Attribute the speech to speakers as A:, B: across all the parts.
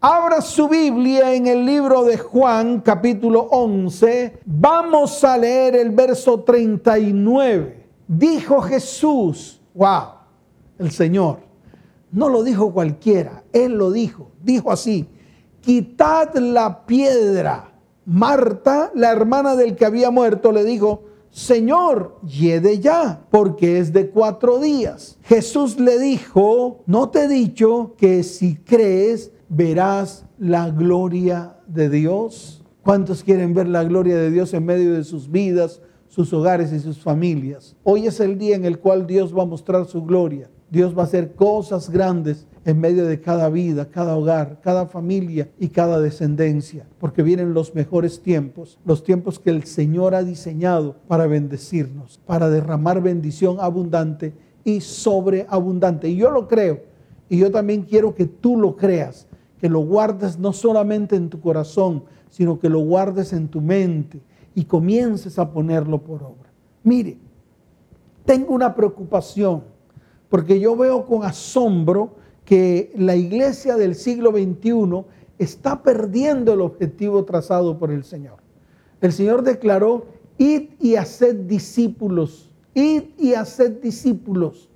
A: Abra su Biblia en el libro de Juan capítulo 11. Vamos a leer el verso 39. Dijo Jesús, wow, el Señor. No lo dijo cualquiera, Él lo dijo. Dijo así, quitad la piedra. Marta, la hermana del que había muerto, le dijo, Señor, yede ya, porque es de cuatro días. Jesús le dijo, no te he dicho que si crees, verás la gloria de Dios. ¿Cuántos quieren ver la gloria de Dios en medio de sus vidas, sus hogares y sus familias? Hoy es el día en el cual Dios va a mostrar su gloria. Dios va a hacer cosas grandes en medio de cada vida, cada hogar, cada familia y cada descendencia, porque vienen los mejores tiempos, los tiempos que el Señor ha diseñado para bendecirnos, para derramar bendición abundante y sobreabundante. Y yo lo creo, y yo también quiero que tú lo creas que lo guardes no solamente en tu corazón, sino que lo guardes en tu mente y comiences a ponerlo por obra. Mire, tengo una preocupación, porque yo veo con asombro que la iglesia del siglo XXI está perdiendo el objetivo trazado por el Señor. El Señor declaró, id y haced discípulos, id y haced discípulos.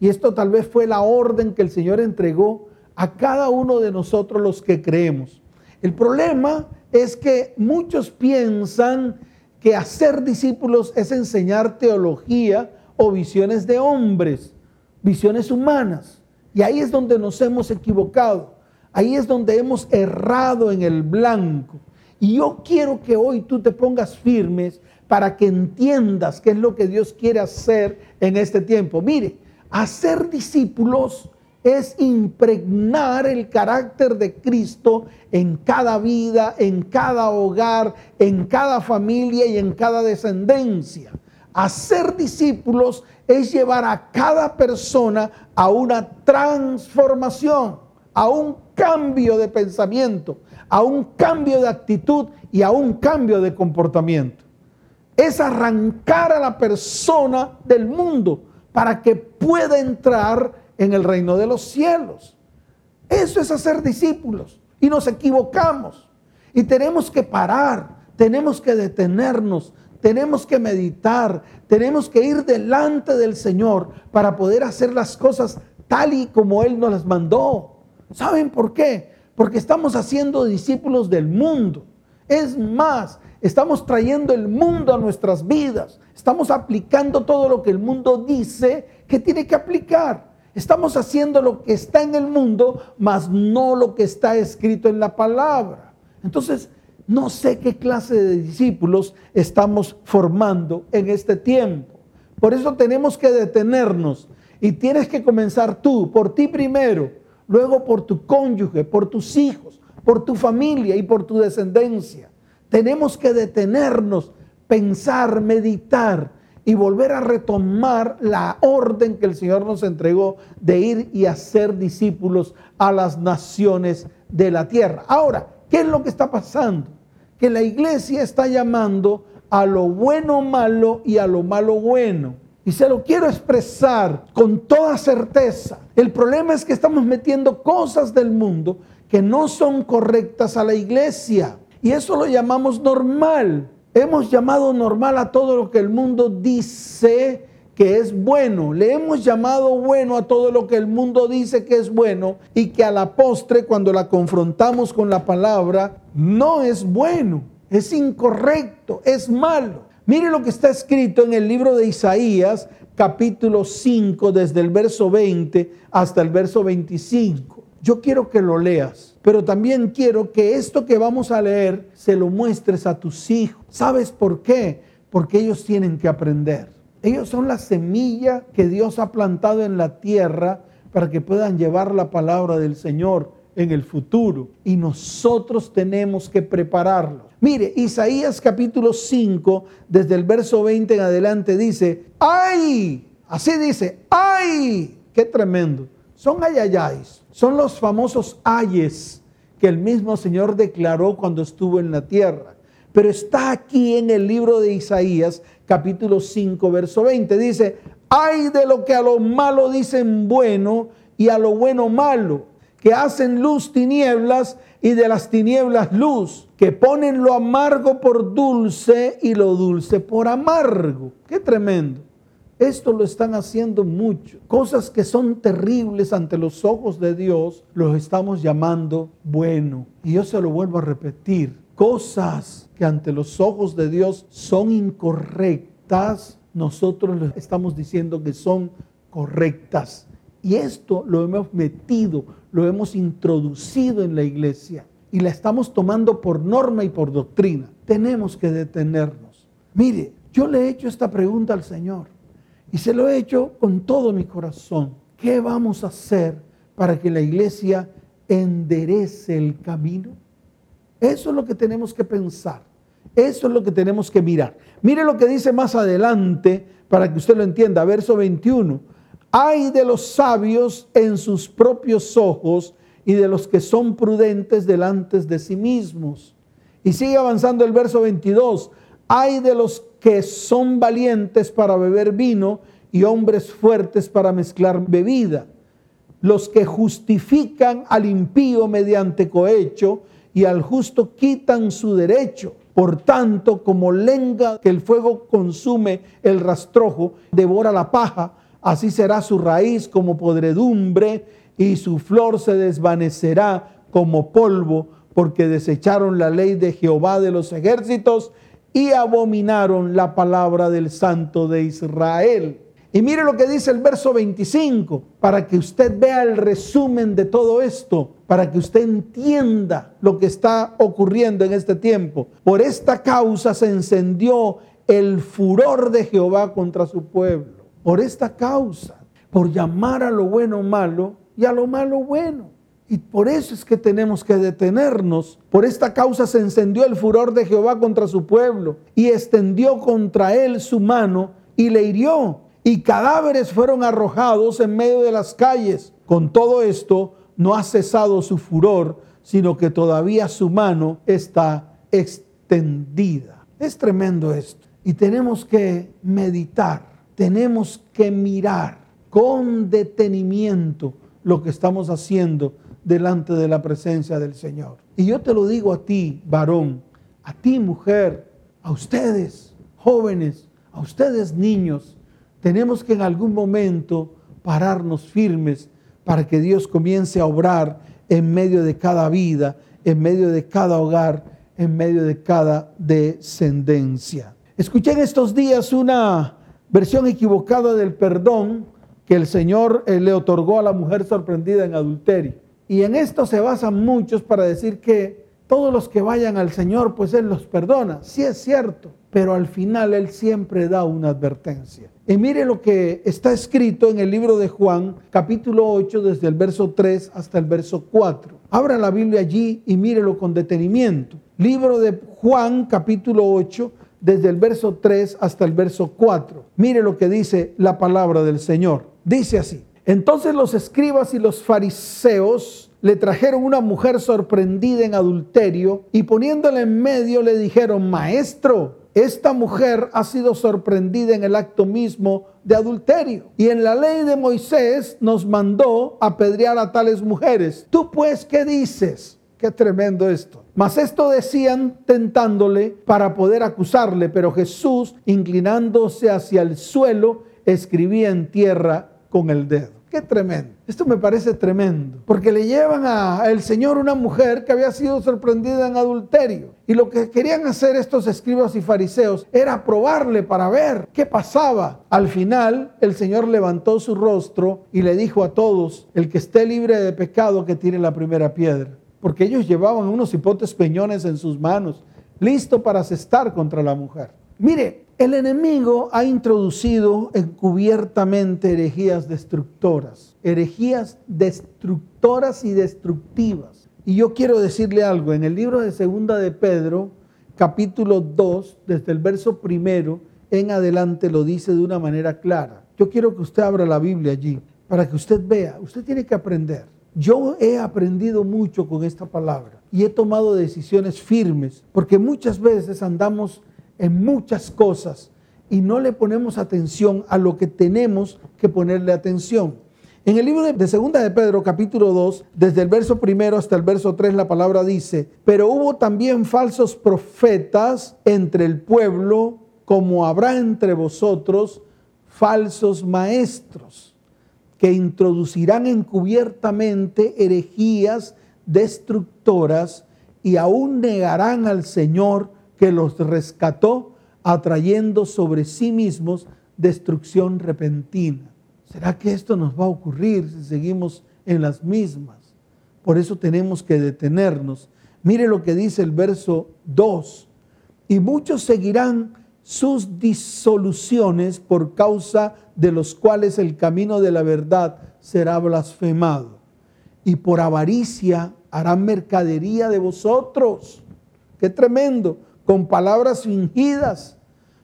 A: Y esto tal vez fue la orden que el Señor entregó a cada uno de nosotros los que creemos. El problema es que muchos piensan que hacer discípulos es enseñar teología o visiones de hombres, visiones humanas. Y ahí es donde nos hemos equivocado. Ahí es donde hemos errado en el blanco. Y yo quiero que hoy tú te pongas firmes para que entiendas qué es lo que Dios quiere hacer en este tiempo. Mire, hacer discípulos es impregnar el carácter de Cristo en cada vida, en cada hogar, en cada familia y en cada descendencia. Hacer discípulos es llevar a cada persona a una transformación, a un cambio de pensamiento, a un cambio de actitud y a un cambio de comportamiento. Es arrancar a la persona del mundo para que pueda entrar en el reino de los cielos. Eso es hacer discípulos. Y nos equivocamos. Y tenemos que parar, tenemos que detenernos, tenemos que meditar, tenemos que ir delante del Señor para poder hacer las cosas tal y como Él nos las mandó. ¿Saben por qué? Porque estamos haciendo discípulos del mundo. Es más, estamos trayendo el mundo a nuestras vidas. Estamos aplicando todo lo que el mundo dice que tiene que aplicar. Estamos haciendo lo que está en el mundo, mas no lo que está escrito en la palabra. Entonces, no sé qué clase de discípulos estamos formando en este tiempo. Por eso tenemos que detenernos y tienes que comenzar tú, por ti primero, luego por tu cónyuge, por tus hijos, por tu familia y por tu descendencia. Tenemos que detenernos, pensar, meditar y volver a retomar la orden que el Señor nos entregó de ir y hacer discípulos a las naciones de la tierra. Ahora, ¿qué es lo que está pasando? Que la iglesia está llamando a lo bueno malo y a lo malo bueno. Y se lo quiero expresar con toda certeza. El problema es que estamos metiendo cosas del mundo que no son correctas a la iglesia. Y eso lo llamamos normal. Hemos llamado normal a todo lo que el mundo dice que es bueno. Le hemos llamado bueno a todo lo que el mundo dice que es bueno y que a la postre, cuando la confrontamos con la palabra, no es bueno, es incorrecto, es malo. Mire lo que está escrito en el libro de Isaías, capítulo 5, desde el verso 20 hasta el verso 25. Yo quiero que lo leas, pero también quiero que esto que vamos a leer se lo muestres a tus hijos. ¿Sabes por qué? Porque ellos tienen que aprender. Ellos son la semilla que Dios ha plantado en la tierra para que puedan llevar la palabra del Señor en el futuro. Y nosotros tenemos que prepararlo. Mire, Isaías capítulo 5, desde el verso 20 en adelante dice, ¡ay! Así dice, ¡ay! ¡Qué tremendo! Son ayayáis, son los famosos ayes que el mismo Señor declaró cuando estuvo en la tierra. Pero está aquí en el libro de Isaías, capítulo 5, verso 20. Dice, ay de lo que a lo malo dicen bueno y a lo bueno malo, que hacen luz tinieblas, y de las tinieblas luz, que ponen lo amargo por dulce y lo dulce por amargo. Qué tremendo. Esto lo están haciendo mucho. Cosas que son terribles ante los ojos de Dios, los estamos llamando bueno. Y yo se lo vuelvo a repetir. Cosas que ante los ojos de Dios son incorrectas, nosotros les estamos diciendo que son correctas. Y esto lo hemos metido, lo hemos introducido en la iglesia y la estamos tomando por norma y por doctrina. Tenemos que detenernos. Mire, yo le he hecho esta pregunta al Señor. Y se lo he hecho con todo mi corazón. ¿Qué vamos a hacer para que la iglesia enderece el camino? Eso es lo que tenemos que pensar. Eso es lo que tenemos que mirar. Mire lo que dice más adelante para que usted lo entienda. Verso 21. Hay de los sabios en sus propios ojos y de los que son prudentes delante de sí mismos. Y sigue avanzando el verso 22. Hay de los que son valientes para beber vino y hombres fuertes para mezclar bebida. Los que justifican al impío mediante cohecho y al justo quitan su derecho. Por tanto, como lenga que el fuego consume el rastrojo, devora la paja, así será su raíz como podredumbre y su flor se desvanecerá como polvo, porque desecharon la ley de Jehová de los ejércitos y abominaron la palabra del Santo de Israel. Y mire lo que dice el verso 25, para que usted vea el resumen de todo esto, para que usted entienda lo que está ocurriendo en este tiempo. Por esta causa se encendió el furor de Jehová contra su pueblo. Por esta causa, por llamar a lo bueno malo y a lo malo bueno. Y por eso es que tenemos que detenernos. Por esta causa se encendió el furor de Jehová contra su pueblo y extendió contra él su mano y le hirió. Y cadáveres fueron arrojados en medio de las calles. Con todo esto no ha cesado su furor, sino que todavía su mano está extendida. Es tremendo esto. Y tenemos que meditar, tenemos que mirar con detenimiento lo que estamos haciendo delante de la presencia del Señor. Y yo te lo digo a ti, varón, a ti, mujer, a ustedes, jóvenes, a ustedes, niños, tenemos que en algún momento pararnos firmes para que Dios comience a obrar en medio de cada vida, en medio de cada hogar, en medio de cada descendencia. Escuché en estos días una versión equivocada del perdón que el Señor eh, le otorgó a la mujer sorprendida en adulterio. Y en esto se basan muchos para decir que todos los que vayan al Señor, pues Él los perdona. Sí es cierto, pero al final Él siempre da una advertencia. Y mire lo que está escrito en el libro de Juan, capítulo 8, desde el verso 3 hasta el verso 4. Abra la Biblia allí y mírelo con detenimiento. Libro de Juan, capítulo 8, desde el verso 3 hasta el verso 4. Mire lo que dice la palabra del Señor. Dice así. Entonces los escribas y los fariseos le trajeron una mujer sorprendida en adulterio y poniéndola en medio le dijeron, maestro, esta mujer ha sido sorprendida en el acto mismo de adulterio. Y en la ley de Moisés nos mandó apedrear a tales mujeres. ¿Tú pues qué dices? Qué tremendo esto. Mas esto decían tentándole para poder acusarle, pero Jesús, inclinándose hacia el suelo, escribía en tierra con el dedo. Qué tremendo. Esto me parece tremendo, porque le llevan al Señor una mujer que había sido sorprendida en adulterio. Y lo que querían hacer estos escribas y fariseos era probarle para ver qué pasaba. Al final, el Señor levantó su rostro y le dijo a todos, el que esté libre de pecado, que tire la primera piedra. Porque ellos llevaban unos hipotes peñones en sus manos, listo para asestar contra la mujer. Mire, el enemigo ha introducido encubiertamente herejías destructoras, herejías destructoras y destructivas. Y yo quiero decirle algo, en el libro de Segunda de Pedro, capítulo 2, desde el verso primero en adelante lo dice de una manera clara. Yo quiero que usted abra la Biblia allí para que usted vea, usted tiene que aprender. Yo he aprendido mucho con esta palabra y he tomado decisiones firmes, porque muchas veces andamos en muchas cosas y no le ponemos atención a lo que tenemos que ponerle atención. En el libro de Segunda de Pedro, capítulo 2, desde el verso primero hasta el verso 3, la palabra dice, pero hubo también falsos profetas entre el pueblo, como habrá entre vosotros falsos maestros, que introducirán encubiertamente herejías destructoras y aún negarán al Señor que los rescató, atrayendo sobre sí mismos destrucción repentina. ¿Será que esto nos va a ocurrir si seguimos en las mismas? Por eso tenemos que detenernos. Mire lo que dice el verso 2. Y muchos seguirán sus disoluciones por causa de los cuales el camino de la verdad será blasfemado. Y por avaricia harán mercadería de vosotros. Qué tremendo, con palabras fingidas.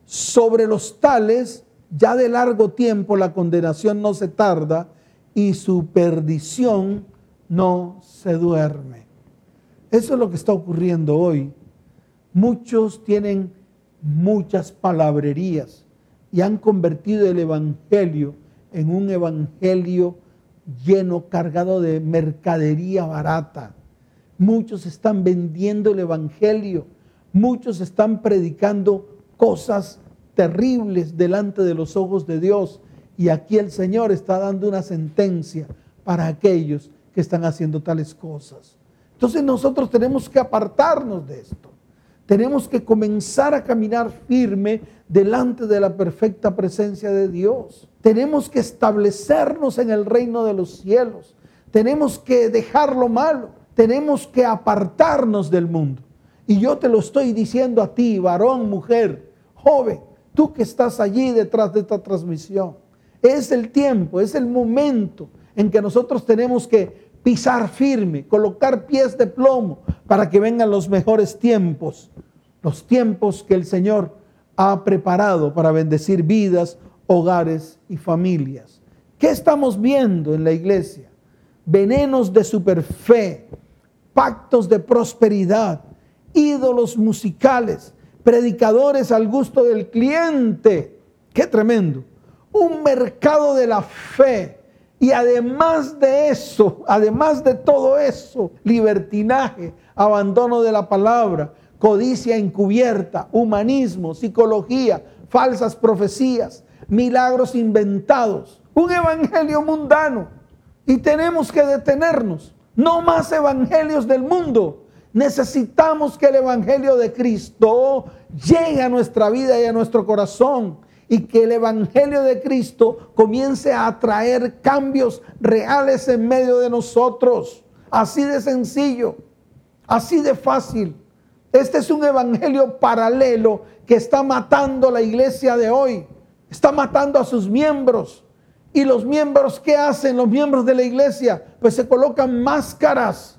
A: Sobre los tales ya de largo tiempo la condenación no se tarda y su perdición no se duerme. Eso es lo que está ocurriendo hoy. Muchos tienen muchas palabrerías y han convertido el Evangelio en un Evangelio lleno, cargado de mercadería barata. Muchos están vendiendo el Evangelio, muchos están predicando cosas terribles delante de los ojos de Dios. Y aquí el Señor está dando una sentencia para aquellos que están haciendo tales cosas. Entonces nosotros tenemos que apartarnos de esto. Tenemos que comenzar a caminar firme delante de la perfecta presencia de Dios. Tenemos que establecernos en el reino de los cielos. Tenemos que dejar lo malo. Tenemos que apartarnos del mundo. Y yo te lo estoy diciendo a ti, varón, mujer, joven tú que estás allí detrás de esta transmisión. Es el tiempo, es el momento en que nosotros tenemos que pisar firme, colocar pies de plomo para que vengan los mejores tiempos, los tiempos que el Señor ha preparado para bendecir vidas, hogares y familias. ¿Qué estamos viendo en la iglesia? Venenos de superfe, pactos de prosperidad, ídolos musicales, predicadores al gusto del cliente. Qué tremendo. Un mercado de la fe. Y además de eso, además de todo eso, libertinaje, abandono de la palabra, codicia encubierta, humanismo, psicología, falsas profecías, milagros inventados, un evangelio mundano. Y tenemos que detenernos. No más evangelios del mundo, Necesitamos que el Evangelio de Cristo llegue a nuestra vida y a nuestro corazón y que el Evangelio de Cristo comience a traer cambios reales en medio de nosotros. Así de sencillo, así de fácil. Este es un Evangelio paralelo que está matando la iglesia de hoy. Está matando a sus miembros. ¿Y los miembros qué hacen? Los miembros de la iglesia, pues se colocan máscaras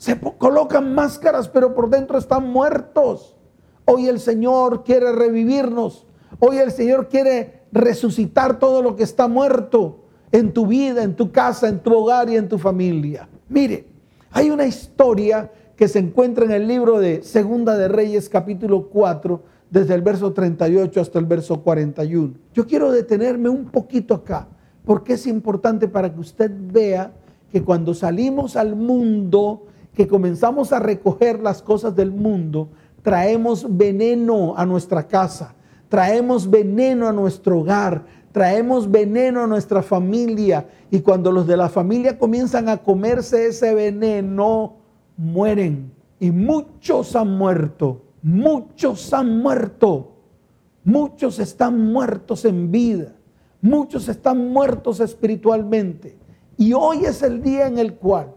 A: se colocan máscaras, pero por dentro están muertos. Hoy el Señor quiere revivirnos. Hoy el Señor quiere resucitar todo lo que está muerto en tu vida, en tu casa, en tu hogar y en tu familia. Mire, hay una historia que se encuentra en el libro de Segunda de Reyes capítulo 4, desde el verso 38 hasta el verso 41. Yo quiero detenerme un poquito acá, porque es importante para que usted vea que cuando salimos al mundo que comenzamos a recoger las cosas del mundo, traemos veneno a nuestra casa, traemos veneno a nuestro hogar, traemos veneno a nuestra familia. Y cuando los de la familia comienzan a comerse ese veneno, mueren. Y muchos han muerto, muchos han muerto, muchos están muertos en vida, muchos están muertos espiritualmente. Y hoy es el día en el cual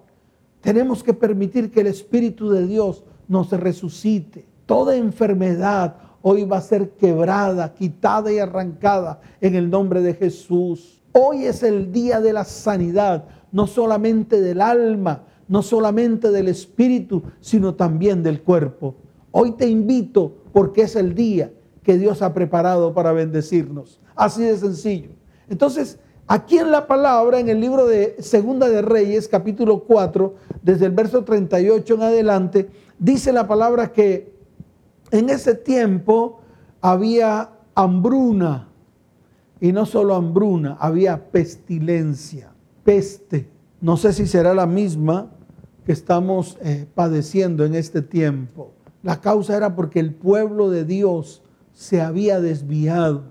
A: tenemos que permitir que el Espíritu de Dios nos resucite. Toda enfermedad hoy va a ser quebrada, quitada y arrancada en el nombre de Jesús. Hoy es el día de la sanidad, no solamente del alma, no solamente del espíritu, sino también del cuerpo. Hoy te invito porque es el día que Dios ha preparado para bendecirnos. Así de sencillo. Entonces, Aquí en la palabra, en el libro de Segunda de Reyes, capítulo 4, desde el verso 38 en adelante, dice la palabra que en ese tiempo había hambruna, y no solo hambruna, había pestilencia. peste. No sé si será la misma que estamos eh, padeciendo en este tiempo. La causa era porque el pueblo de Dios se había desviado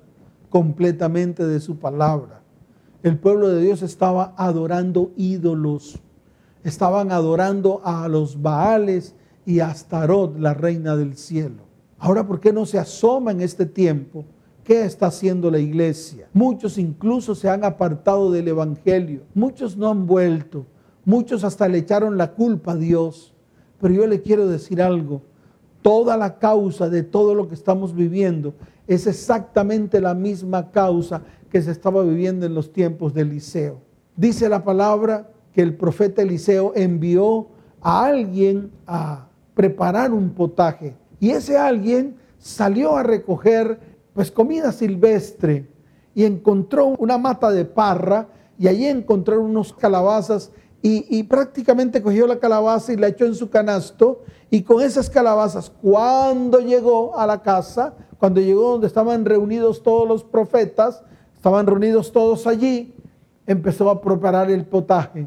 A: completamente de su palabra. El pueblo de Dios estaba adorando ídolos, estaban adorando a los Baales y a Astarot, la reina del cielo. Ahora, ¿por qué no se asoma en este tiempo? ¿Qué está haciendo la iglesia? Muchos incluso se han apartado del Evangelio, muchos no han vuelto, muchos hasta le echaron la culpa a Dios. Pero yo le quiero decir algo, toda la causa de todo lo que estamos viviendo es exactamente la misma causa que se estaba viviendo en los tiempos de Eliseo. Dice la palabra que el profeta Eliseo envió a alguien a preparar un potaje y ese alguien salió a recoger pues comida silvestre y encontró una mata de parra y allí encontró unos calabazas y, prácticamente cogió la calabaza y la echó en su canasto y con esas calabazas cuando llegó a la casa, cuando llegó donde estaban reunidos todos los profetas, estaban reunidos todos allí, empezó a preparar el potaje.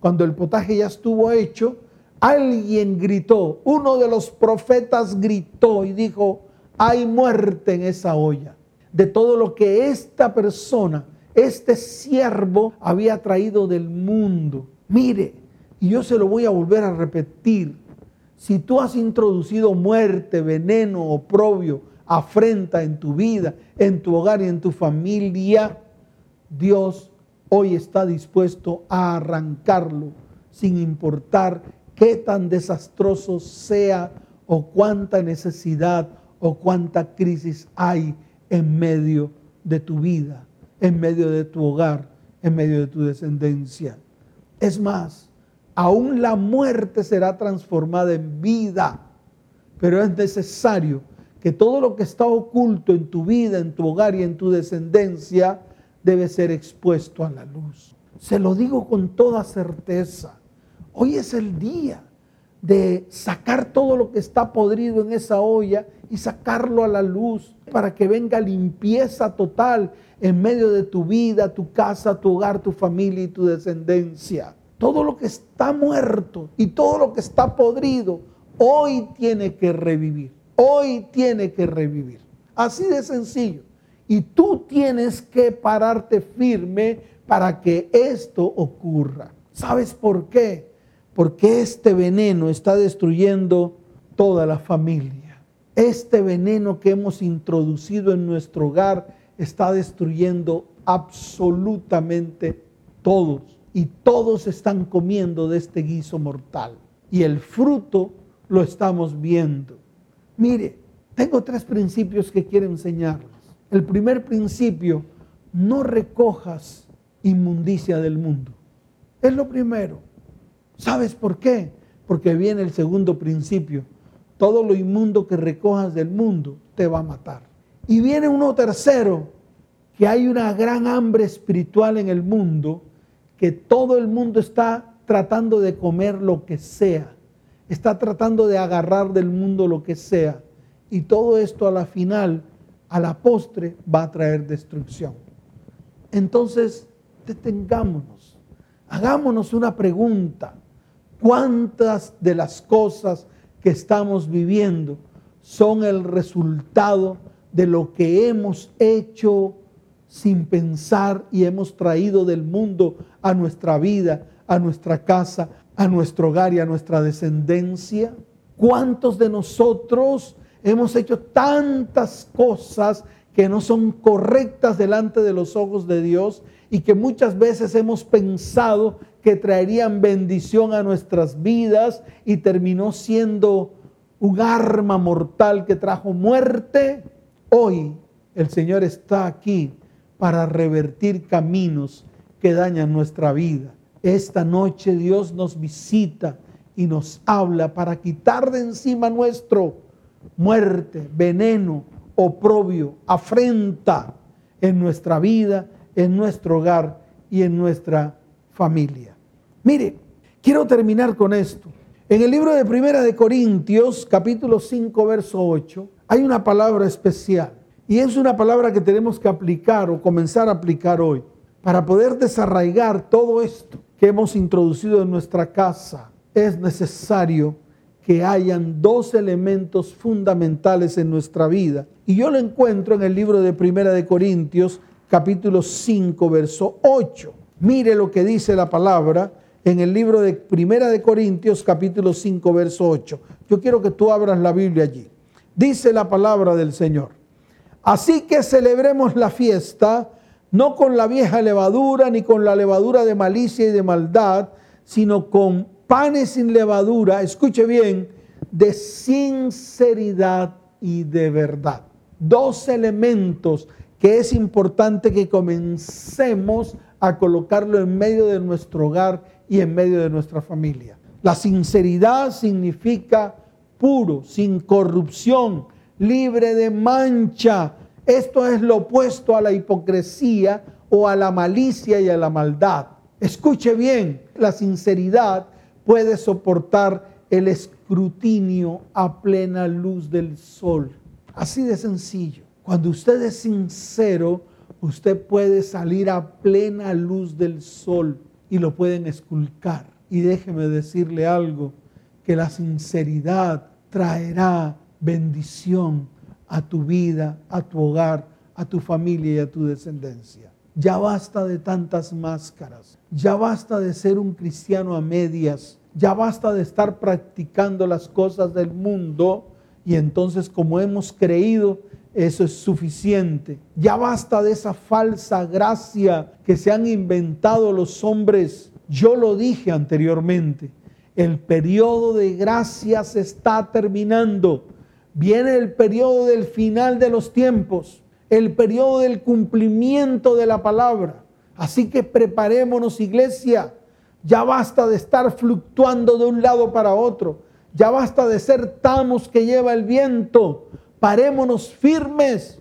A: Cuando el potaje ya estuvo hecho, alguien gritó, uno de los profetas gritó y dijo, hay muerte en esa olla. De todo lo que esta persona, este siervo había traído del mundo. Mire, y yo se lo voy a volver a repetir. Si tú has introducido muerte, veneno, oprobio, afrenta en tu vida, en tu hogar y en tu familia, Dios hoy está dispuesto a arrancarlo sin importar qué tan desastroso sea o cuánta necesidad o cuánta crisis hay en medio de tu vida, en medio de tu hogar, en medio de tu descendencia. Es más, aún la muerte será transformada en vida, pero es necesario que todo lo que está oculto en tu vida, en tu hogar y en tu descendencia debe ser expuesto a la luz. Se lo digo con toda certeza. Hoy es el día de sacar todo lo que está podrido en esa olla y sacarlo a la luz para que venga limpieza total en medio de tu vida, tu casa, tu hogar, tu familia y tu descendencia. Todo lo que está muerto y todo lo que está podrido, hoy tiene que revivir. Hoy tiene que revivir. Así de sencillo. Y tú tienes que pararte firme para que esto ocurra. ¿Sabes por qué? Porque este veneno está destruyendo toda la familia. Este veneno que hemos introducido en nuestro hogar está destruyendo absolutamente todos. Y todos están comiendo de este guiso mortal. Y el fruto lo estamos viendo. Mire, tengo tres principios que quiero enseñarles. El primer principio, no recojas inmundicia del mundo. Es lo primero. ¿Sabes por qué? Porque viene el segundo principio. Todo lo inmundo que recojas del mundo te va a matar. Y viene uno tercero, que hay una gran hambre espiritual en el mundo, que todo el mundo está tratando de comer lo que sea, está tratando de agarrar del mundo lo que sea. Y todo esto a la final, a la postre, va a traer destrucción. Entonces, detengámonos, hagámonos una pregunta. ¿Cuántas de las cosas que estamos viviendo son el resultado de lo que hemos hecho sin pensar y hemos traído del mundo a nuestra vida, a nuestra casa, a nuestro hogar y a nuestra descendencia? ¿Cuántos de nosotros hemos hecho tantas cosas que no son correctas delante de los ojos de Dios y que muchas veces hemos pensado que traerían bendición a nuestras vidas y terminó siendo un arma mortal que trajo muerte, hoy el Señor está aquí para revertir caminos que dañan nuestra vida. Esta noche Dios nos visita y nos habla para quitar de encima nuestro muerte, veneno, oprobio, afrenta en nuestra vida, en nuestro hogar y en nuestra familia. Mire, quiero terminar con esto. En el libro de Primera de Corintios, capítulo 5, verso 8, hay una palabra especial. Y es una palabra que tenemos que aplicar o comenzar a aplicar hoy. Para poder desarraigar todo esto que hemos introducido en nuestra casa, es necesario que hayan dos elementos fundamentales en nuestra vida. Y yo lo encuentro en el libro de Primera de Corintios, capítulo 5, verso 8. Mire lo que dice la palabra en el libro de Primera de Corintios, capítulo 5, verso 8. Yo quiero que tú abras la Biblia allí. Dice la palabra del Señor. Así que celebremos la fiesta, no con la vieja levadura, ni con la levadura de malicia y de maldad, sino con panes sin levadura, escuche bien, de sinceridad y de verdad. Dos elementos que es importante que comencemos a colocarlo en medio de nuestro hogar y en medio de nuestra familia. La sinceridad significa puro, sin corrupción, libre de mancha. Esto es lo opuesto a la hipocresía o a la malicia y a la maldad. Escuche bien, la sinceridad puede soportar el escrutinio a plena luz del sol. Así de sencillo. Cuando usted es sincero, usted puede salir a plena luz del sol y lo pueden esculcar. Y déjeme decirle algo, que la sinceridad traerá bendición a tu vida, a tu hogar, a tu familia y a tu descendencia. Ya basta de tantas máscaras, ya basta de ser un cristiano a medias, ya basta de estar practicando las cosas del mundo y entonces como hemos creído, eso es suficiente. Ya basta de esa falsa gracia que se han inventado los hombres. Yo lo dije anteriormente, el periodo de gracia se está terminando. Viene el periodo del final de los tiempos, el periodo del cumplimiento de la palabra. Así que preparémonos, iglesia ya basta de estar fluctuando de un lado para otro. Ya basta de ser tamos que lleva el viento. Parémonos firmes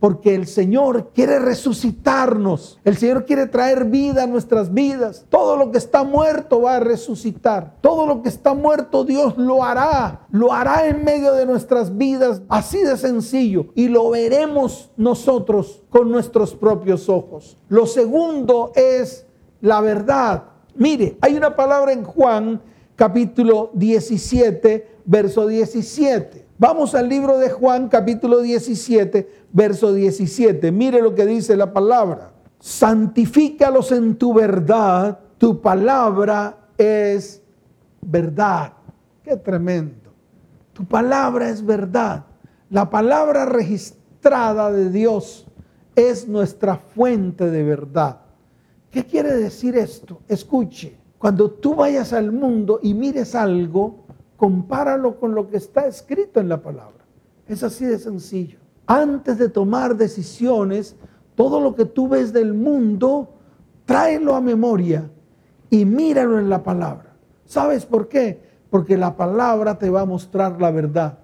A: porque el Señor quiere resucitarnos. El Señor quiere traer vida a nuestras vidas. Todo lo que está muerto va a resucitar. Todo lo que está muerto Dios lo hará. Lo hará en medio de nuestras vidas. Así de sencillo. Y lo veremos nosotros con nuestros propios ojos. Lo segundo es la verdad. Mire, hay una palabra en Juan capítulo 17, verso 17. Vamos al libro de Juan capítulo 17, verso 17. Mire lo que dice la palabra. Santifícalos en tu verdad, tu palabra es verdad. Qué tremendo. Tu palabra es verdad. La palabra registrada de Dios es nuestra fuente de verdad. ¿Qué quiere decir esto? Escuche, cuando tú vayas al mundo y mires algo, compáralo con lo que está escrito en la palabra. Es así de sencillo. Antes de tomar decisiones, todo lo que tú ves del mundo, tráelo a memoria y míralo en la palabra. ¿Sabes por qué? Porque la palabra te va a mostrar la verdad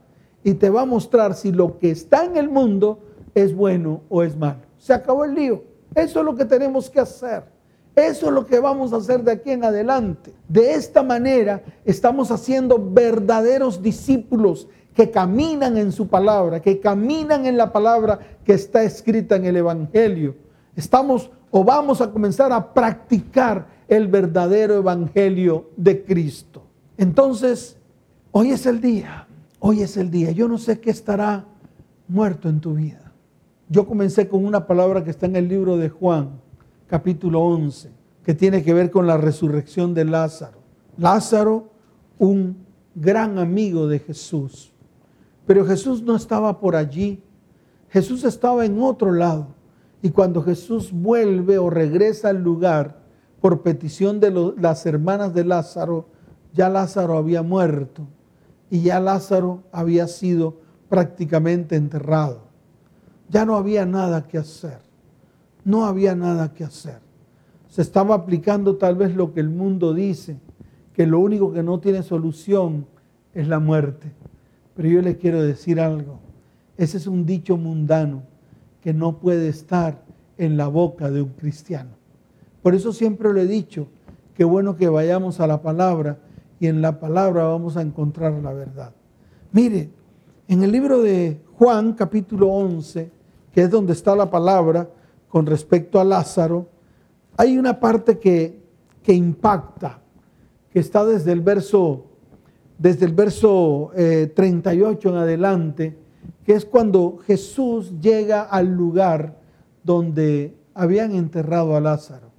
A: y te va a mostrar si lo que está en el mundo es bueno o es malo. Se acabó el lío. Eso es lo que tenemos que hacer. Eso es lo que vamos a hacer de aquí en adelante. De esta manera estamos haciendo verdaderos discípulos que caminan en su palabra, que caminan en la palabra que está escrita en el Evangelio. Estamos o vamos a comenzar a practicar el verdadero Evangelio de Cristo. Entonces, hoy es el día, hoy es el día. Yo no sé qué estará muerto en tu vida. Yo comencé con una palabra que está en el libro de Juan capítulo 11, que tiene que ver con la resurrección de Lázaro. Lázaro, un gran amigo de Jesús. Pero Jesús no estaba por allí. Jesús estaba en otro lado. Y cuando Jesús vuelve o regresa al lugar por petición de las hermanas de Lázaro, ya Lázaro había muerto y ya Lázaro había sido prácticamente enterrado. Ya no había nada que hacer no había nada que hacer. Se estaba aplicando tal vez lo que el mundo dice, que lo único que no tiene solución es la muerte. Pero yo le quiero decir algo. Ese es un dicho mundano que no puede estar en la boca de un cristiano. Por eso siempre le he dicho, que bueno que vayamos a la palabra y en la palabra vamos a encontrar la verdad. Mire, en el libro de Juan capítulo 11, que es donde está la palabra, con respecto a Lázaro, Hay una parte que, que impacta, que está desde el verso, desde el verso 38 eh, en adelante, que es cuando Jesús llega al lugar donde habían enterrado a Lázaro.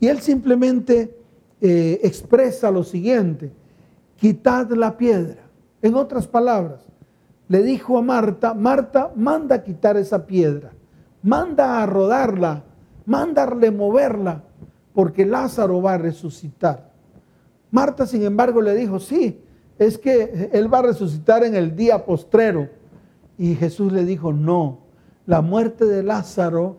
A: Y él simplemente eh, expresa lo siguiente, quitad la piedra. En otras palabras, le dijo a Marta, Marta, manda a quitar esa piedra, manda a rodarla, manda a removerla, porque Lázaro va a resucitar. Marta, sin embargo, le dijo, sí, es que él va a resucitar en el día postrero. Y Jesús le dijo, no, la muerte de Lázaro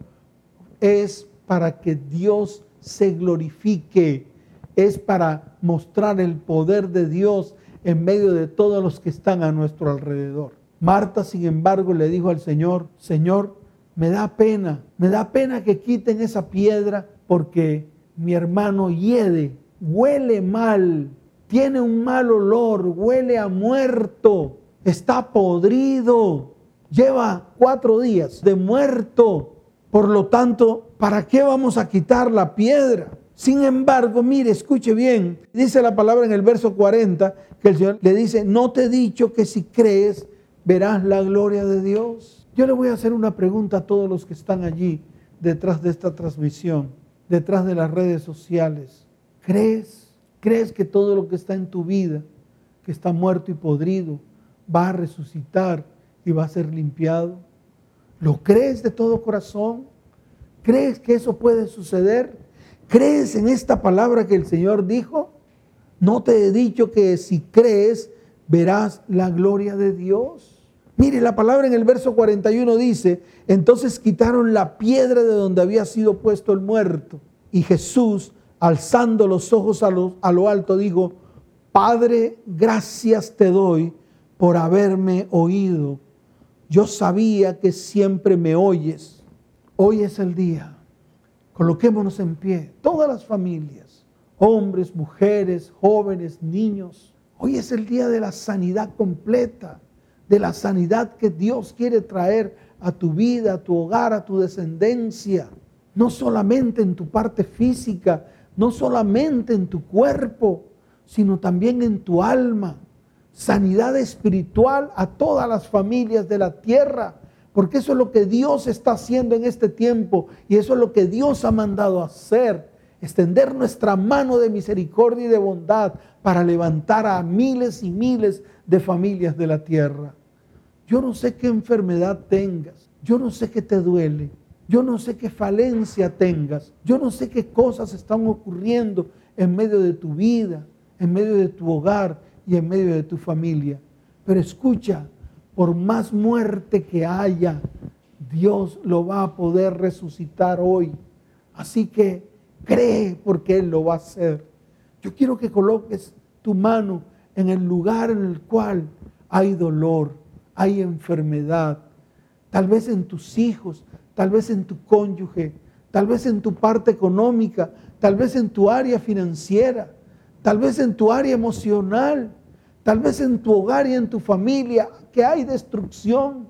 A: es para que Dios se glorifique, es para mostrar el poder de Dios en medio de todos los que están a nuestro alrededor. Marta, sin embargo, le dijo al Señor, Señor, me da pena, me da pena que quiten esa piedra porque mi hermano hiede, huele mal, tiene un mal olor, huele a muerto, está podrido, lleva cuatro días de muerto. Por lo tanto, ¿para qué vamos a quitar la piedra? Sin embargo, mire, escuche bien, dice la palabra en el verso 40 que el Señor le dice, no te he dicho que si crees verás la gloria de Dios. Yo le voy a hacer una pregunta a todos los que están allí detrás de esta transmisión, detrás de las redes sociales. ¿Crees? ¿Crees que todo lo que está en tu vida, que está muerto y podrido, va a resucitar y va a ser limpiado? ¿Lo crees de todo corazón? ¿Crees que eso puede suceder? ¿Crees en esta palabra que el Señor dijo? No te he dicho que si crees verás la gloria de Dios. Mire, la palabra en el verso 41 dice, entonces quitaron la piedra de donde había sido puesto el muerto. Y Jesús, alzando los ojos a lo, a lo alto, dijo, Padre, gracias te doy por haberme oído. Yo sabía que siempre me oyes. Hoy es el día. Coloquémonos en pie, todas las familias, hombres, mujeres, jóvenes, niños. Hoy es el día de la sanidad completa de la sanidad que Dios quiere traer a tu vida, a tu hogar, a tu descendencia. No solamente en tu parte física, no solamente en tu cuerpo, sino también en tu alma. Sanidad espiritual a todas las familias de la tierra. Porque eso es lo que Dios está haciendo en este tiempo y eso es lo que Dios ha mandado hacer. Extender nuestra mano de misericordia y de bondad para levantar a miles y miles de familias de la tierra. Yo no sé qué enfermedad tengas. Yo no sé qué te duele. Yo no sé qué falencia tengas. Yo no sé qué cosas están ocurriendo en medio de tu vida, en medio de tu hogar y en medio de tu familia. Pero escucha, por más muerte que haya, Dios lo va a poder resucitar hoy. Así que cree porque Él lo va a hacer. Yo quiero que coloques tu mano en el lugar en el cual hay dolor, hay enfermedad, tal vez en tus hijos, tal vez en tu cónyuge, tal vez en tu parte económica, tal vez en tu área financiera, tal vez en tu área emocional, tal vez en tu hogar y en tu familia, que hay destrucción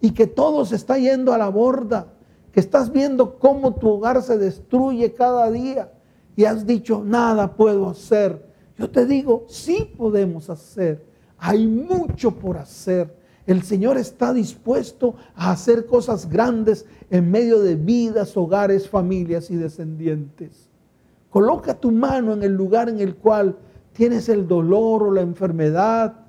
A: y que todo se está yendo a la borda, que estás viendo cómo tu hogar se destruye cada día y has dicho, nada puedo hacer. Yo te digo, sí podemos hacer. Hay mucho por hacer. El Señor está dispuesto a hacer cosas grandes en medio de vidas, hogares, familias y descendientes. Coloca tu mano en el lugar en el cual tienes el dolor o la enfermedad,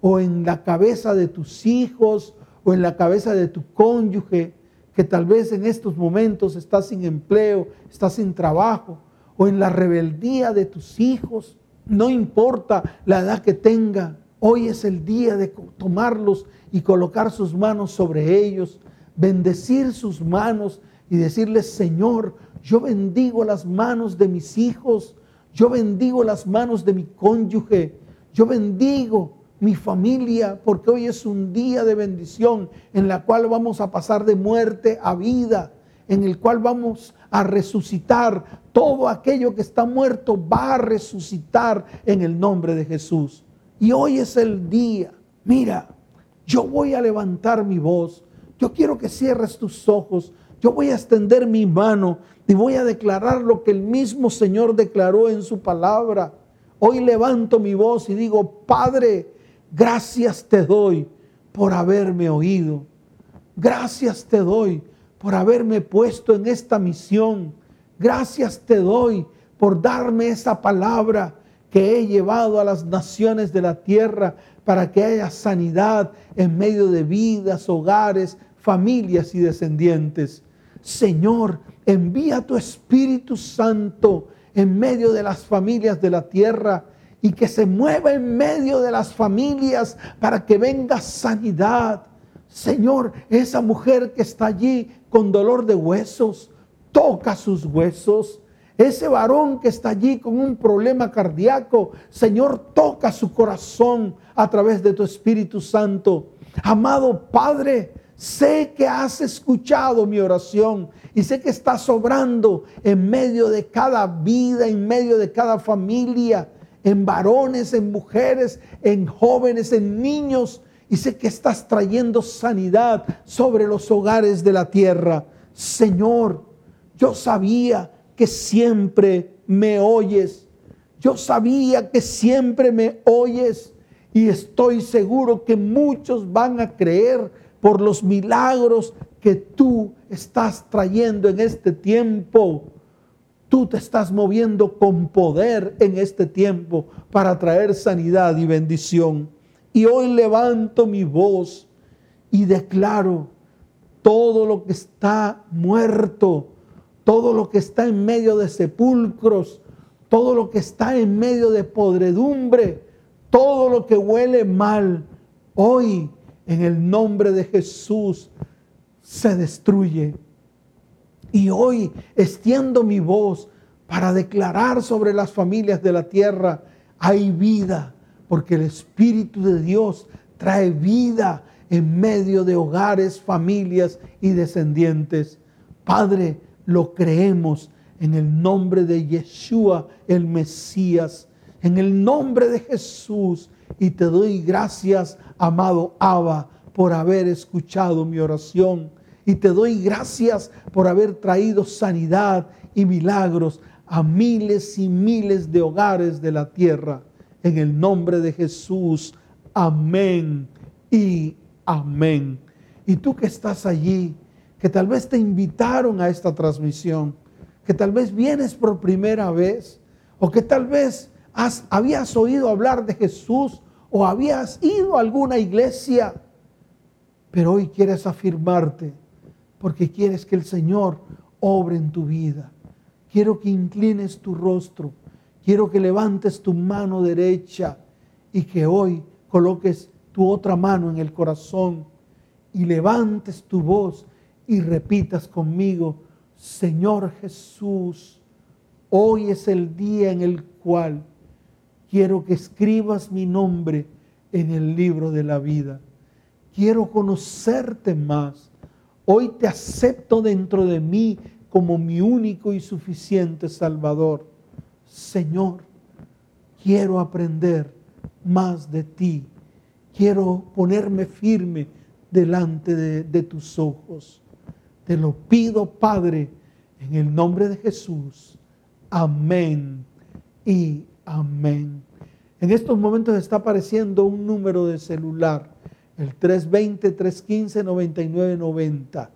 A: o en la cabeza de tus hijos, o en la cabeza de tu cónyuge, que tal vez en estos momentos estás sin empleo, estás sin trabajo, o en la rebeldía de tus hijos, no importa la edad que tenga, hoy es el día de tomarlos y colocar sus manos sobre ellos, bendecir sus manos y decirles, Señor, yo bendigo las manos de mis hijos, yo bendigo las manos de mi cónyuge, yo bendigo mi familia, porque hoy es un día de bendición en la cual vamos a pasar de muerte a vida, en el cual vamos a resucitar. Todo aquello que está muerto va a resucitar en el nombre de Jesús. Y hoy es el día. Mira, yo voy a levantar mi voz. Yo quiero que cierres tus ojos. yo voy a extender mi mano y voy a declarar lo que el mismo Señor declaró en su palabra. Hoy levanto mi voz y digo, Padre, gracias te doy por haberme oído. Gracias te doy por haberme puesto en esta misión. Gracias te doy por darme esa palabra que he llevado a las naciones de la tierra para que haya sanidad en medio de vidas, hogares, familias y descendientes. Señor, envía tu Espíritu Santo en medio de las familias de la tierra y que se mueva en medio de las familias para que venga sanidad. Señor, esa mujer que está allí con dolor de huesos, toca sus huesos. Ese varón que está allí con un problema cardíaco, Señor, toca su corazón a través de tu Espíritu Santo. Amado Padre, sé que has escuchado mi oración y sé que estás obrando en medio de cada vida, en medio de cada familia, en varones, en mujeres, en jóvenes, en niños. Y sé que estás trayendo sanidad sobre los hogares de la tierra. Señor, yo sabía que siempre me oyes. Yo sabía que siempre me oyes y estoy seguro que muchos van a creer por los milagros que tú estás trayendo en este tiempo. Tú te estás moviendo con poder en este tiempo para traer sanidad y bendición. Y hoy levanto mi voz y declaro todo lo que está muerto todo lo que está en medio de sepulcros, todo lo que está en medio de podredumbre, todo lo que huele mal, hoy en el nombre de Jesús se destruye. Y hoy extiendo mi voz para declarar sobre las familias de la tierra, hay vida, porque el Espíritu de Dios trae vida en medio de hogares, familias y descendientes. Padre, lo creemos en el nombre de Yeshua, el Mesías, en el nombre de Jesús. Y te doy gracias, amado Abba, por haber escuchado mi oración. Y te doy gracias por haber traído sanidad y milagros a miles y miles de hogares de la tierra. En el nombre de Jesús. Amén y amén. Y tú que estás allí, que tal vez te invitaron a esta transmisión, que tal vez vienes por primera vez, o que tal vez has, habías oído hablar de Jesús o habías ido a alguna iglesia, pero hoy quieres afirmarte porque quieres que el Señor obre en tu vida. Quiero que inclines tu rostro, quiero que levantes tu mano derecha y que hoy coloques tu otra mano en el corazón y levantes tu voz y repitas conmigo, Señor Jesús, hoy es el día en el cual quiero que escribas mi nombre en el libro de la vida. Quiero conocerte más. Hoy te acepto dentro de mí como mi único y suficiente Salvador. Señor, quiero aprender más de ti. Quiero ponerme firme delante de, de tus ojos. Te lo pido, Padre, en el nombre de Jesús. Amén y amén. En estos momentos está apareciendo un número de celular, el 320-315-9990.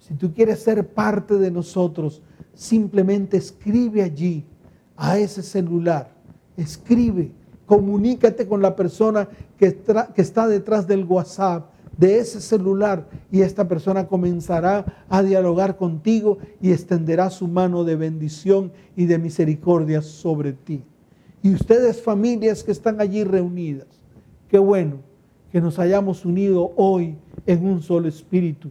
A: Si tú quieres ser parte de nosotros, simplemente escribe allí, a ese celular. Escribe, comunícate con la persona que, que está detrás del WhatsApp de ese celular y esta persona comenzará a dialogar contigo y extenderá su mano de bendición y de misericordia sobre ti. Y ustedes familias que están allí reunidas, qué bueno que nos hayamos unido hoy en un solo espíritu.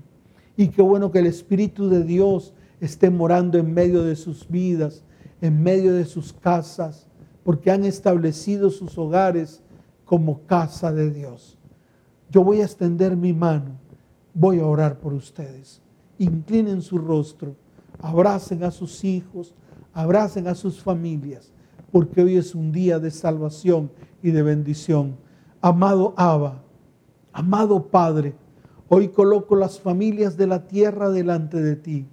A: Y qué bueno que el Espíritu de Dios esté morando en medio de sus vidas, en medio de sus casas, porque han establecido sus hogares como casa de Dios yo voy a extender mi mano, voy a orar por ustedes. Inclinen su rostro, abracen a sus hijos, abracen a sus familias, porque hoy es un día de salvación y de bendición. Amado Abba, amado Padre, hoy coloco las familias de la tierra delante de ti.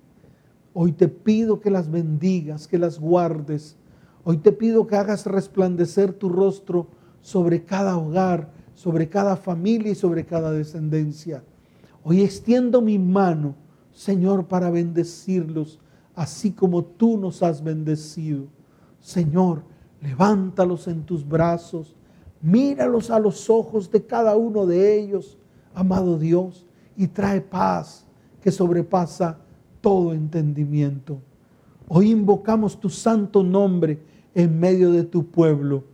A: Hoy te pido que las bendigas, que las guardes. Hoy te pido que hagas resplandecer tu rostro sobre cada hogar, sobre cada familia y sobre cada descendencia. Hoy extiendo mi mano, Señor, para bendecirlos, así como tú nos has bendecido. Señor, levántalos en tus brazos, míralos a los ojos de cada uno de ellos, amado Dios, y trae paz que sobrepasa todo entendimiento. Hoy invocamos tu santo nombre en medio de tu pueblo.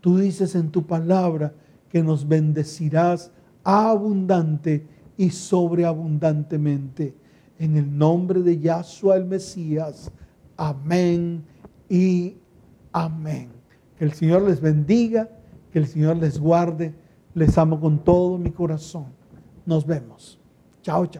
A: Tú dices en tu palabra que nos bendecirás abundante y sobreabundantemente. En el nombre de Yahshua el Mesías. Amén y amén. Que el Señor les bendiga, que el Señor les guarde. Les amo con todo mi corazón. Nos vemos. Chao, chao.